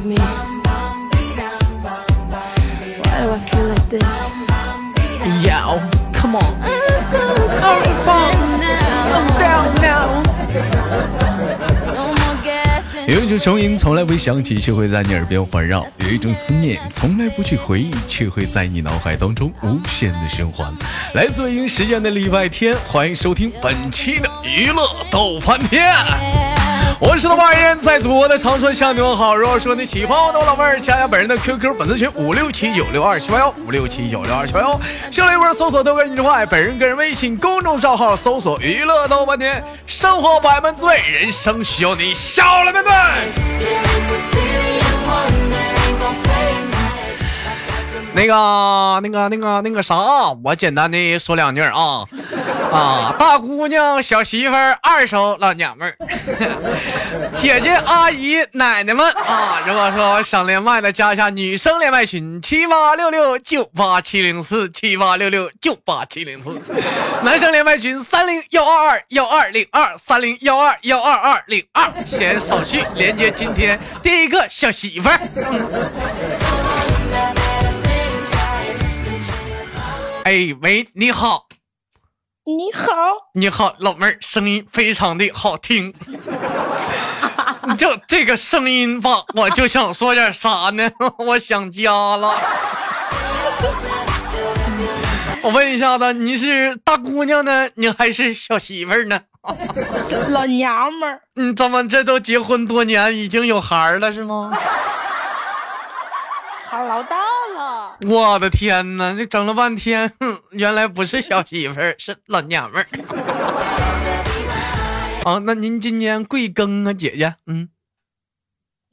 love me? Why do I feel like this? Yo, come on, I'm down now. 有一种声音从来不响起，却会在你耳边环绕；有一种思念从来不去回忆，却会在你脑海当中无限的循环。来自北京时间的礼拜天，欢迎收听本期的娱乐逗翻天。我是豆瓣儿，在祖国的长春向你们好。如果说你喜欢我的老妹儿，加下本人的 QQ 粉丝群五六七九六二七八幺五六七九六二七八幺，新浪微博搜索豆哥你之外，本人个人微信公众账号搜索娱乐豆半天，生活百般滋味，人生需要你笑来面对。那个、那个、那个、那个啥，我简单的说两句啊啊！大姑娘、小媳妇儿、二手老娘们儿、姐姐、阿姨、奶奶们啊！如果说想连麦的，加一下女生连麦群七八六六九八七零四七八六六九八七零四，男生连麦群三零幺二二幺二零二三零幺二幺二二零二，先手续连接今天第一个小媳妇儿。哎喂，你好，你好，你好，老妹儿，声音非常的好听。你就这个声音吧，我就想说点啥呢？我想家了。我问一下子，你是大姑娘呢，你还是小媳妇儿呢？老娘们儿。你怎么这都结婚多年，已经有孩儿了是吗？孩老大了。我的天哪，这整了半天，原来不是小媳妇儿，是老娘们儿。啊，那您今年贵庚啊，姐姐？嗯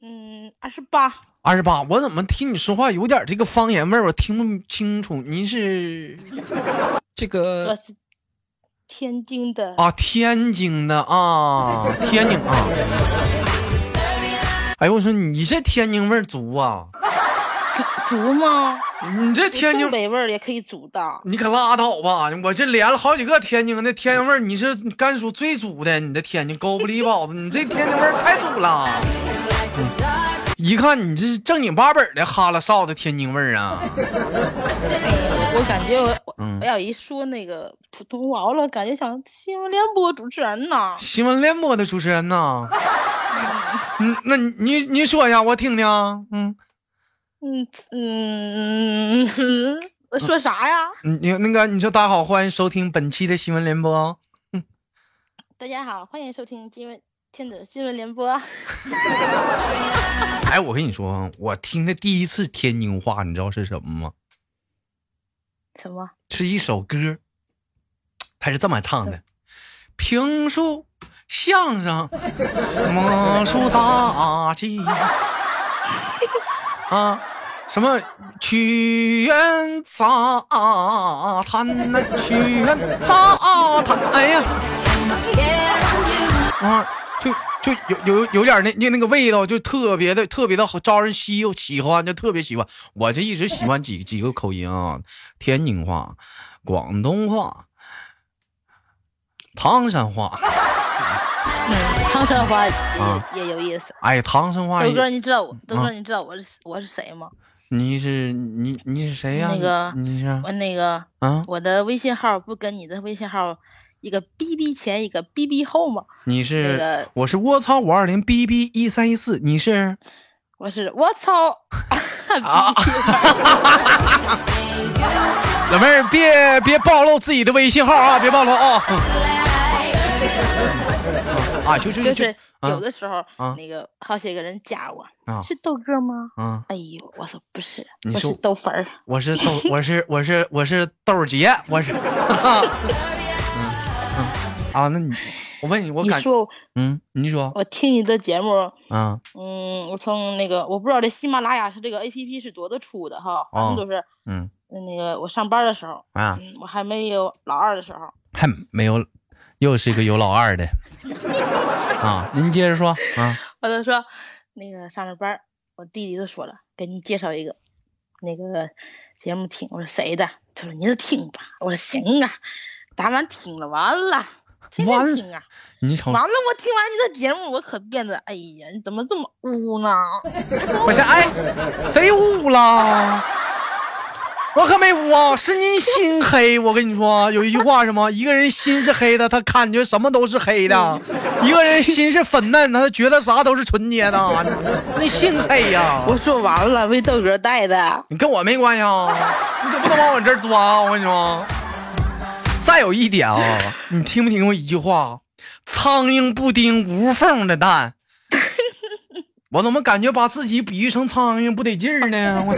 嗯，二十八。二十八，我怎么听你说话有点这个方言味儿？我听不清楚。您是这个天津的啊？天津的啊？天津啊？哎呦，我说你这天津味儿足啊！足吗？你这天津北味儿也可以足的。你可拉倒吧！我这连了好几个天津的天津味儿，你是甘肃最足的。你的天津狗不理包子，你这天津味儿太足了。一看你这是正经八本的哈拉少的天津味儿啊！我感觉我我要一说那个普通话，我感觉像新闻联播主持人呢。新闻联播的主持人呢？嗯，那你你你说一下我听听。嗯嗯嗯，我说啥呀？你那个你说大家好，欢迎收听本期的新闻联播。大家好，欢迎收听今晚。天的新闻联播。哎，我跟你说，我听的第一次天津话，你知道是什么吗？什么？是一首歌，它是这么唱的：评书、相声、魔术杂技啊，什么曲苑杂谈呐，曲苑杂谈。哎呀，啊！就就有有有点那那那个味道，就特别的特别的好招人稀有喜欢，就特别喜欢。我就一直喜欢几几个口音啊，天津话、广东话、唐山话。唐山话也也有意思。哎，唐山话。豆哥，你知道我豆哥，你知道我是我是谁吗？你是你你是谁呀？那个你是我那个啊，我的微信号不跟你的微信号。一个 B B 前，一个 B B 后吗。你是那个，我是我操五二零 B B 一三一四。你是，我是我操。啊！老妹儿，别别暴露自己的微信号啊！别暴露啊！啊，就是就是有的时候，那个好些个人加我，是豆哥吗？啊！哎呦，我说不是，我是豆粉儿。我是豆，我是我是我是豆姐，我是。啊，那你，我问你，我感，嗯，你说，我听你的节目，嗯嗯，我从那个，我不知道这喜马拉雅是这个 A P P 是多的出的哈，反正就是，嗯，那个我上班的时候，啊，我还没有老二的时候，还没有，又是一个有老二的，啊，您接着说，啊，我就说，那个上着班，我弟弟都说了，给你介绍一个，那个节目听，我说谁的？他说你就听吧，我说行啊，打完听了完了。天天听啊！你瞅，完了，我听完你的节目，我可变得，哎呀，你怎么这么污呢？不是，哎，谁污了？我可没污啊，是你心黑。我跟你说，有一句话什么？一个人心是黑的，他感觉什么都是黑的；一个人心是粉嫩，他觉得啥都是纯洁的。那心黑呀！我说完了，为豆哥带的，你跟我没关系啊！你可不能往我这儿钻。我跟你说，再有一点啊，你听没听过一句话？苍蝇不叮无缝的蛋。我怎么感觉把自己比喻成苍蝇不得劲儿呢？我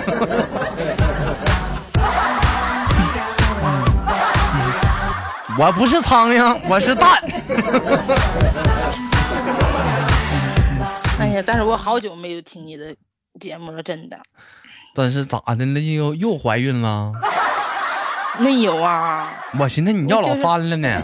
不是苍蝇，我是蛋。哎呀，但是我好久没有听你的节目了，真的。但是咋的了？又又怀孕了？没有啊。我寻思你要老翻了呢。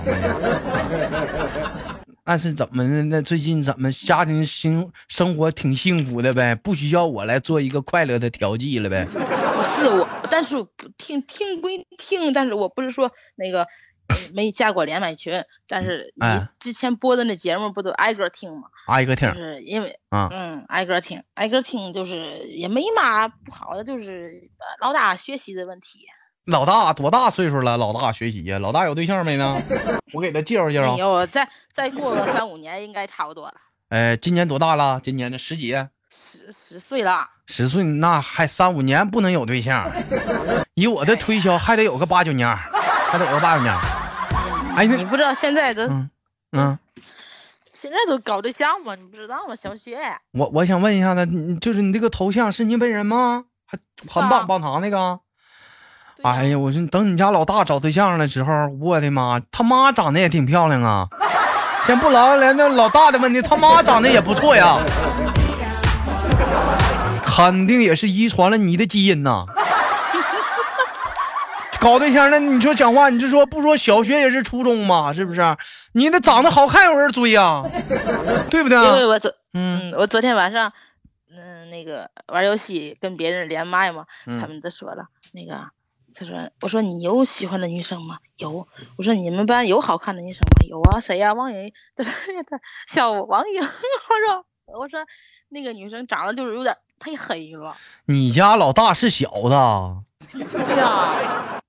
那是怎么的？那最近怎么家庭生生活挺幸福的呗？不需要我来做一个快乐的调剂了呗？不是我，但是不听听归听，但是我不是说那个。没加过连麦群，但是你之前播的那节目不都挨个听吗？挨个听，就是因为嗯，挨个听，挨个听，就是也没嘛不好的，就是老大学习的问题。老大多大岁数了？老大学习呀？老大有对象没呢？我给他介绍介绍。有，再再过个三五年应该差不多了。哎，今年多大了？今年的十几？十十岁了。十岁那还三五年不能有对象？以我的推销，还得有个八九年，还得有个八九年。哎，你不知道现在都嗯，现在都搞对象吗？你不知道吗？小雪，我我想问一下子，就是你这个头像是你本人吗？还很棒棒糖那个？哎呀，我说等你家老大找对象的时候，我的妈，他妈长得也挺漂亮啊！先不聊聊那老大的问题，他妈长得也不错呀，肯定也是遗传了你的基因呐。搞对象那你说讲话，你就说不说小学也是初中嘛，是不是？你那长得好看有人追呀，对不对？因为我昨嗯，我昨天晚上嗯那个玩游戏跟别人连麦嘛，他们都说了那个，他说我说你有喜欢的女生吗？有。我说你们班有好看的女生吗？有啊，谁呀？王莹。他说他小王莹。我说我说那个女生长得就是有点太黑了。你家老大是小的。对 呀。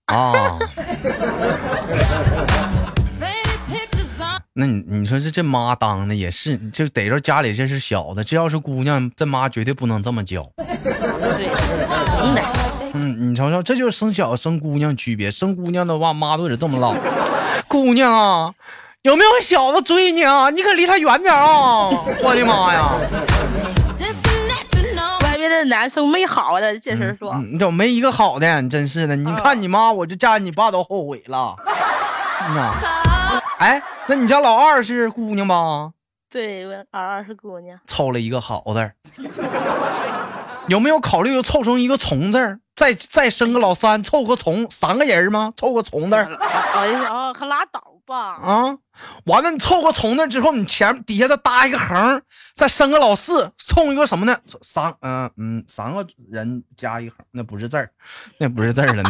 啊，那你你说这这妈当的也是，就逮着家里这是小的，这要是姑娘，这妈绝对不能这么教。嗯，你瞅瞅，这就是生小生姑娘区别，生姑娘的话，妈都得这么唠。姑娘啊，有没有小子追你啊？你可离他远点啊！我的妈呀！这男生没好的，这事说，你怎么没一个好的？真是的，你看你妈，我就嫁你爸都后悔了。那，哎，那你家老二是姑娘吧？对，我老二是姑娘，凑了一个好字儿。有没有考虑凑成一个从字儿？再再生个老三，凑个从，三个人吗？凑个从字儿。哎呀，可拉倒吧！啊，完了，你凑个从字之后，你前底下再搭一个横，再生个老四，凑一个什么呢？三，嗯嗯，三个人加一横，那不是字儿，那不是字儿了呢。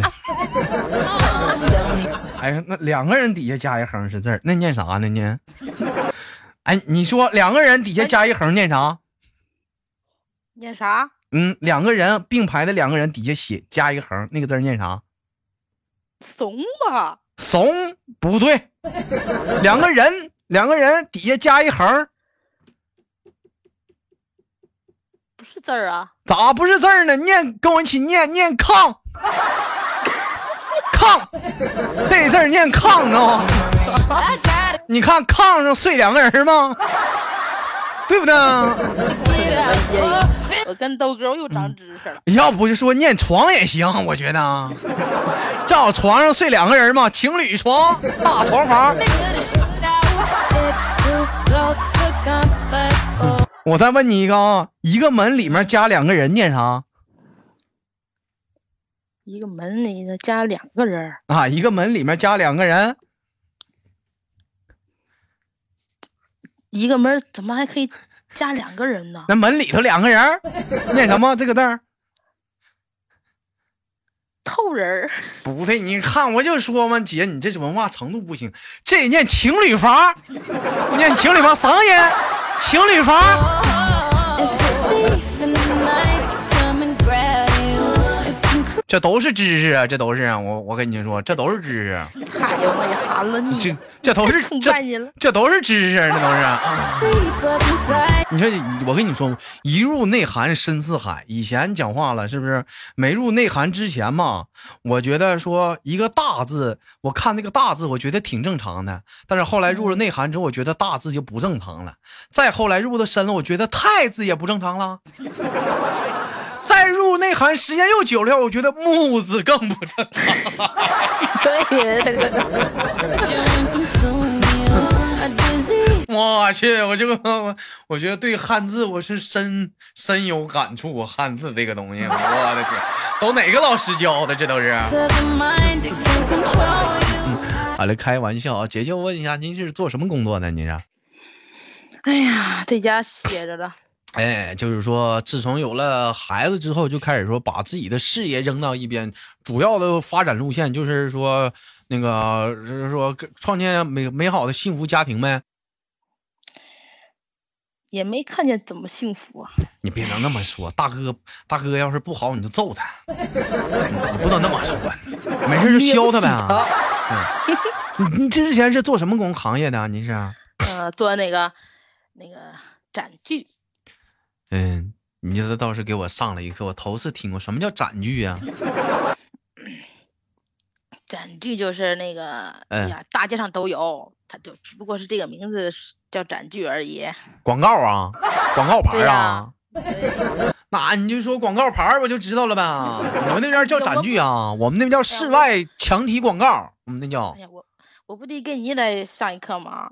哎呀，那两个人底下加一横是字儿，那念啥呢？念？哎，你说两个人底下加一横念啥？念啥？嗯，两个人并排的两个人底下写加一个横，那个字念啥？怂吧？怂不对，两个人两个人底下加一横，不是字儿啊？咋不是字儿呢？念跟我一起念念炕，炕，这字念炕知道吗？你看炕上睡两个人吗？对不对？我跟豆哥又长知识了。要不就说念床也行，我觉得，正好床上睡两个人嘛，情侣床，大床房。我再问你一个啊，一个门里面加两个人念啥？一个门里头加两个人啊，一个门里面加两个人。一个门怎么还可以？加两个人呢？那门里头两个人，念什么这个字儿？透人儿。不对，你看我就说嘛，姐，你这文化程度不行，这也念情侣房，念情侣房，啥音？情侣房。这都是知识啊，这都是啊，我我跟你说，这都是知识，太有内涵了你，这这都是 崇这。这都是知识，这都是。你说，我跟你说，一入内涵深似海。以前讲话了，是不是？没入内涵之前嘛，我觉得说一个大字，我看那个大字，我觉得挺正常的。但是后来入了内涵之后，我觉得大字就不正常了。再后来入的深了，我觉得太字也不正常了。再入内涵时间又久了，我觉得木字更不正常。对，我去，我这个我我觉得对汉字我是深深有感触。汉字这个东西，我的天，都哪个老师教的？这都是。好了，开玩笑啊！姐姐，我问一下，您是做什么工作的？您是？哎呀，在家歇着了。哎，就是说，自从有了孩子之后，就开始说把自己的事业扔到一边，主要的发展路线就是说，那个就是说创建美美好的幸福家庭呗。也没看见怎么幸福啊！你别能那么说，大哥，大哥要是不好，你就揍他，你不能那么说，没事就削他呗。呗。你你之前是做什么工行业的啊？您是？呃，做那个那个展剧，嗯，你这倒是给我上了一课，我头次听过什么叫展剧啊？展剧就是那个，嗯哎呀，大街上都有，它就只不过是这个名字叫展剧而已。广告啊，广告牌啊 那你就说广告牌儿我就知道了呗。我们那边叫展具啊，我们那边叫室外墙体广告，我们那叫哎呀，我我不得给你来上一课吗？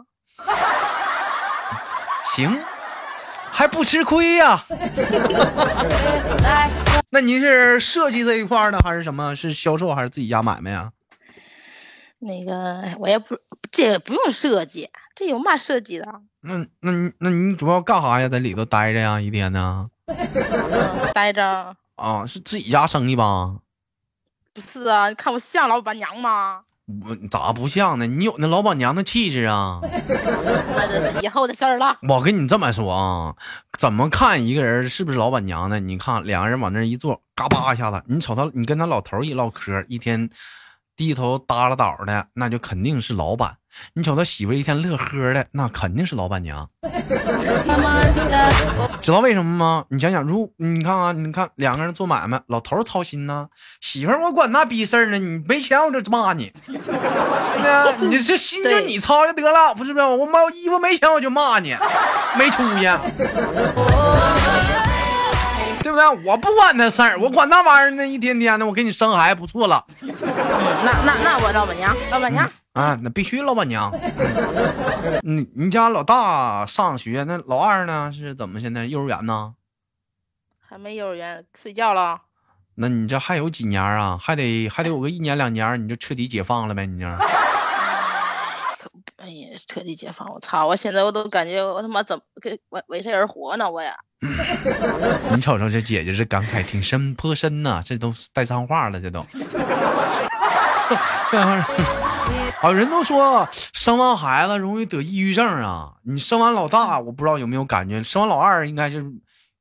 行，还不吃亏呀、来，那您是设计这一块儿的，还是什么？是销售还是自己家买卖呀？那个哎我也不，这也不用设计，这有嘛设计的？那那你那你主要干啥呀？在里头待着呀，一天呢？嗯，待着。啊，是自己家生意吧？不是啊，你看我像老板娘吗？我咋不像呢？你有那老板娘的气质啊！那这是以后的事儿了。我跟你这么说啊，怎么看一个人是不是老板娘呢？你看两个人往那一坐，嘎巴一下子，你瞅他，你跟他老头一唠嗑，一天低头耷拉倒的，那就肯定是老板。你瞅他媳妇一天乐呵的，那肯定是老板娘。知道为什么吗？你想想，如你看啊，你看两个人做买卖，老头操心呢，媳妇儿我管那逼事儿呢，你没钱我就骂你，对不对？你这心就你操就得了，不是不是？我买衣服没钱我就骂你，没出息，对不对？我不管那事儿，我管那玩意儿呢，一天天的，我给你生孩子不错了嗯，那那那我老板娘，老板娘，啊，那必须老板娘。你你家老大上学，那老二呢是怎么现在幼儿园呢？还没幼儿园睡觉了。那你这还有几年啊？还得还得有个一年两年，你就彻底解放了呗？你这 哎呀，彻底解放！我操！我现在我都感觉我他妈怎么给为为谁而活呢？我呀，你瞅瞅这姐姐这感慨挺深颇深呐，这都带脏话了，这都。啊，人都说生完孩子容易得抑郁症啊。你生完老大，我不知道有没有感觉，生完老二应该是，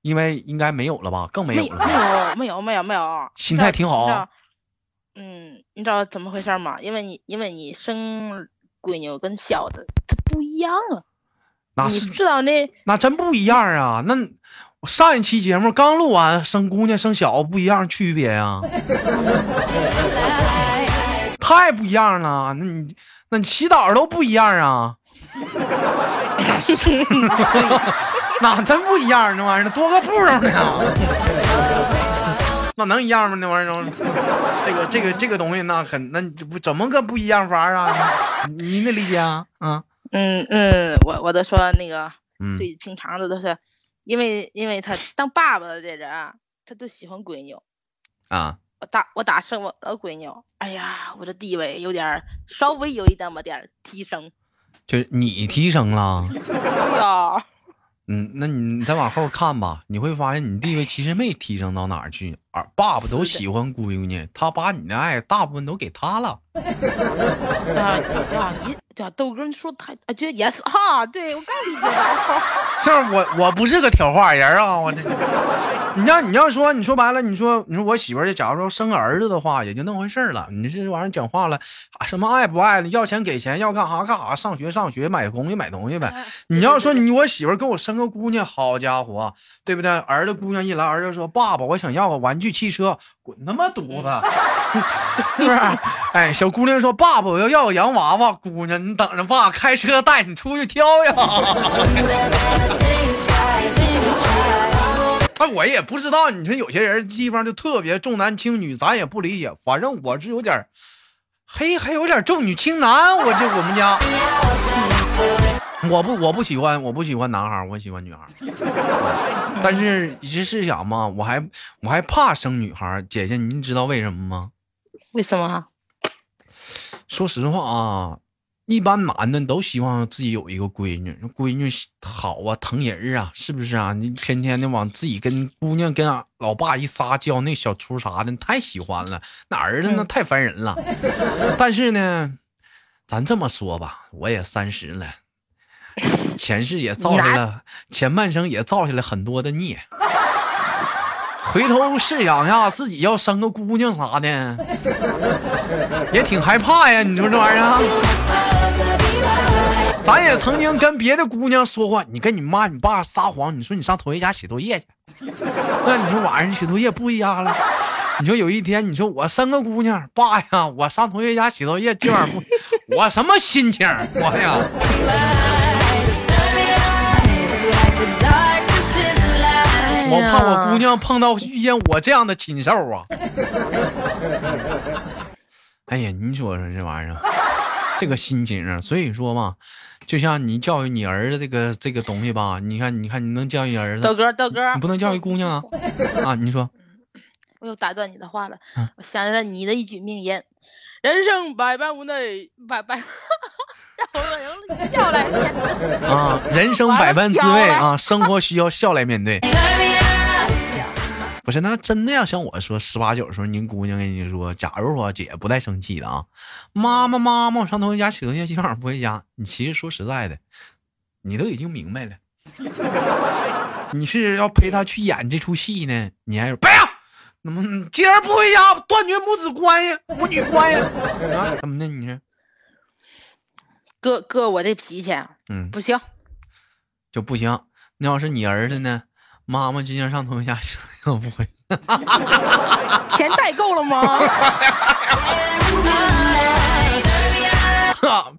因为应该没有了吧？更没有没没。有没有没有没有，心态挺好嗯，你知道怎么回事吗？因为你因为你生闺女跟小的它不一样啊，你那是知道那那真不一样啊！那我上一期节目刚录完，生姑娘生小不一样区别呀、太不一样了。那你那你洗澡都不一样啊？那真不一样，那玩意儿多个步骤呢。那能一样吗？那玩意儿，这个这个这个东西，那很那不怎么个不一样法儿啊？你你得理解啊啊嗯嗯，我我都说那个嗯最平常的都是，因为因为他当爸爸的这人啊，他都喜欢闺女。啊！我打我打胜我的闺女，哎呀，我这地位有点稍微有一那么点提升。就是你提升了。对呀，嗯，那你再往后看吧，你会发现你地位其实没提升到哪儿去，而爸爸都喜欢闺女，他把你的爱大部分都给他了。啊对啊，你对啊，豆哥你说的太啊，这也是哈，对我刚理解了。是我我不是个挑话人啊，我这。你要你要说你说白了，你说你说我媳妇儿，假如说生个儿子的话，也就那回事儿了。你这玩意儿讲话了，啊什么爱不爱的，要钱给钱，要干啥干啥，上学上学，买东西买东西呗。你要说你我媳妇儿跟我生个姑娘，好家伙，对不对？儿子姑娘一来，儿子说爸爸，我想要个玩具汽车，滚他妈犊子，是不是？哎，小姑娘说爸爸，我要要个洋娃娃，姑娘你等着爸开车带你出去挑呀。那 我也不知道，你说有些人地方就特别重男轻女，咱也不理解。反正我是有点，嘿，还有点重女轻男。我这我们家，我不我不喜欢，我不喜欢男孩，我喜欢女孩。但是一直是想嘛，我还我还怕生女孩。姐姐，您知道为什么吗？为什么？说实话啊，一般男的都希望自己有一个闺女，闺女好啊，疼人啊，是不是啊？你天天的往自己跟姑娘跟俺老爸一撒娇，那小厨啥的，太喜欢了。那儿子那太烦人了。但是呢，咱这么说吧，我也三十了，前世也造下了，前半生也造下了很多的孽。回头试想下，自己要生个姑娘啥的，也挺害怕呀。你说这玩意儿，咱也曾经跟别的姑娘说话，你跟你妈你爸撒谎，你说你上同学家写作业去，那你说晚上写作业不一样了？你说有一天，你说我生个姑娘，爸呀，我上同学家写作业，今晚不，我什么心情？我呀。我怕我姑娘碰到遇见我这样的禽兽啊！哎呀，你说说这玩意儿，这个心情啊，所以说嘛，就像你教育你儿子这个这个东西吧，你看，你看，你能教育儿子？豆哥，豆哥，你不能教育姑娘啊！啊，你说，我又打断你的话了。我想起来你的一句名言：“人生百般无奈，百百。”让我用笑来面对。啊，人生百般滋味啊，生活需要笑来面对。不是，那真的要像我说，十八九的时候，您姑娘跟你说，假如说姐不带生气的啊，妈妈妈妈，我上同学家写作业，今晚不回家。你其实说实在的，你都已经明白了，你是要陪她去演这出戏呢？你还是不要，怎么今儿不回家，断绝母子关系、母女关系啊？怎么的？你说？哥哥，我这脾气，嗯，不行，就不行。那要是你儿子呢？妈妈今天上同学家，不会。钱带够了吗？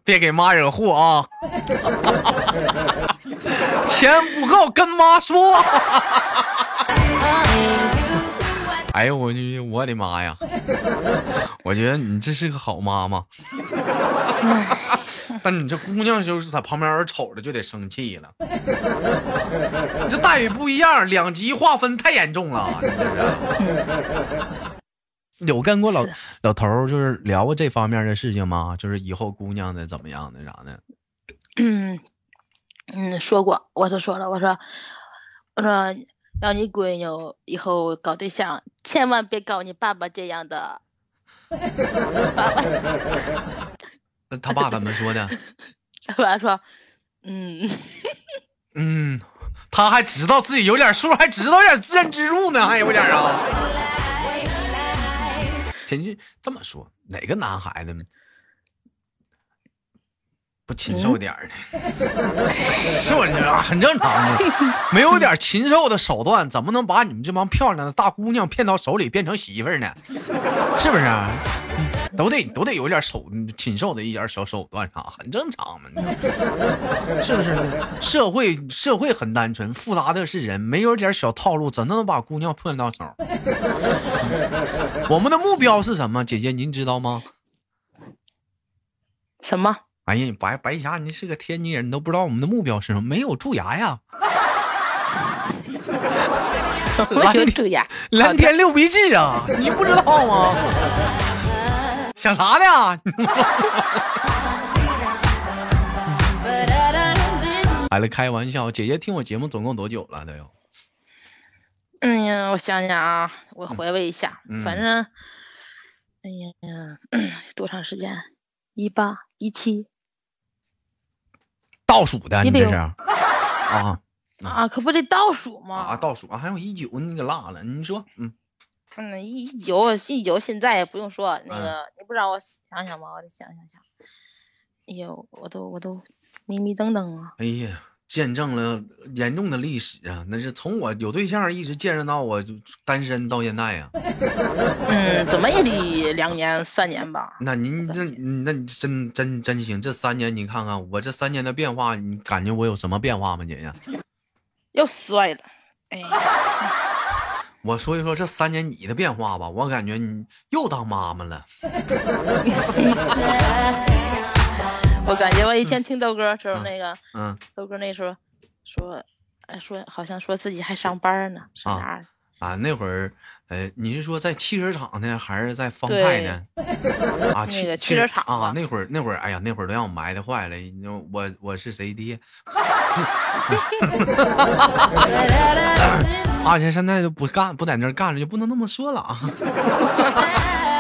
别给妈惹祸啊！钱不够，跟妈说。哎呦，我我的妈呀！我觉得你这是个好妈妈。但你这姑娘就是在旁边瞅着就得生气了，你这待遇不一样，两极划分太严重了，你这是。有跟过老老头儿就是聊过这方面的事情吗？就是以后姑娘的怎么样的啥的？嗯嗯，说过，我都说了，我说我说让你闺女以后搞对象，千万别搞你爸爸这样的。爸爸。那他爸怎么说的？他爸说：“嗯嗯，他还知道自己有点数，还知道点认知度呢，还有点啊。”前去这么说，哪个男孩子不禽兽点儿呢？是不是啊很正常的？没有点禽兽的手段，怎么能把你们这帮漂亮的大姑娘骗到手里变成媳妇儿呢？是不是？都得都得有点手禽兽的一点小手段啥，很正常嘛，是不是？社会社会很单纯，复杂的是人，没有点小套路，怎能把姑娘骗到手？我们的目标是什么？姐姐您知道吗？什么？哎呀，白白霞，你是个天津人，你都不知道我们的目标是什么？没有蛀牙呀！没有蛀牙，蓝天六必治啊！你不知道吗？想啥呢？来 了，开玩笑。姐姐听我节目总共多久了？都有哎呀，我想想啊，我回味一下，嗯反正，哎呀，多长时间？一八一七倒数的，你这是啊啊，可不得倒数吗？啊，倒数啊，还有一九，你给落了。你说，嗯，嗯，一一九一九，现在也不用说，那嗯个、你不让我想想吗？我得想想想。哎呦，我都我都迷迷瞪瞪啊！哎呀，见证了严重的历史啊！那是从我有对象一直见证到我就单身到现在呀、嗯，怎么也得两年三年吧。那您这，那你真真真行，这三年你看看我这三年的变化，你感觉我有什么变化吗，姐姐？又帅了，哎，我说一说这三年你的变化吧，我感觉你又当妈妈了。我感觉我以前听豆哥时候嗯那个嗯豆哥那时候说，哎说好像说自己还上班呢，是啊哪儿？啊，那会儿，呃，你是说在汽车厂呢，还是在方太呢？啊，那个汽汽车厂啊，那会儿那会儿，哎呀，那会儿都让我埋汰坏了。我我是谁爹？而 且现在就不干，不在那儿干了，就不能那么说了啊。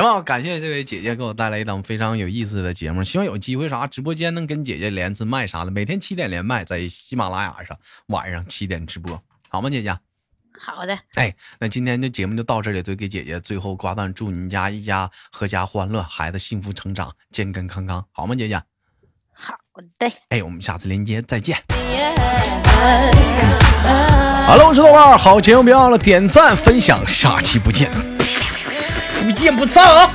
行吧，感谢这位姐姐给我带来一档非常有意思的节目，希望有机会啥直播间能跟姐姐连次麦啥的，每天七点连麦，在喜马拉雅上晚上七点直播，好吗，姐姐？好的，哎，那今天的节目就到这里，就给姐姐最后挂断，祝你家一家阖家欢乐，孩子幸福成长，健健康康，好吗，姐姐？好的。哎，我们下次连接再见。好了，我是豆瓣，好节目别忘了点赞分享，下期不见，不见不散啊！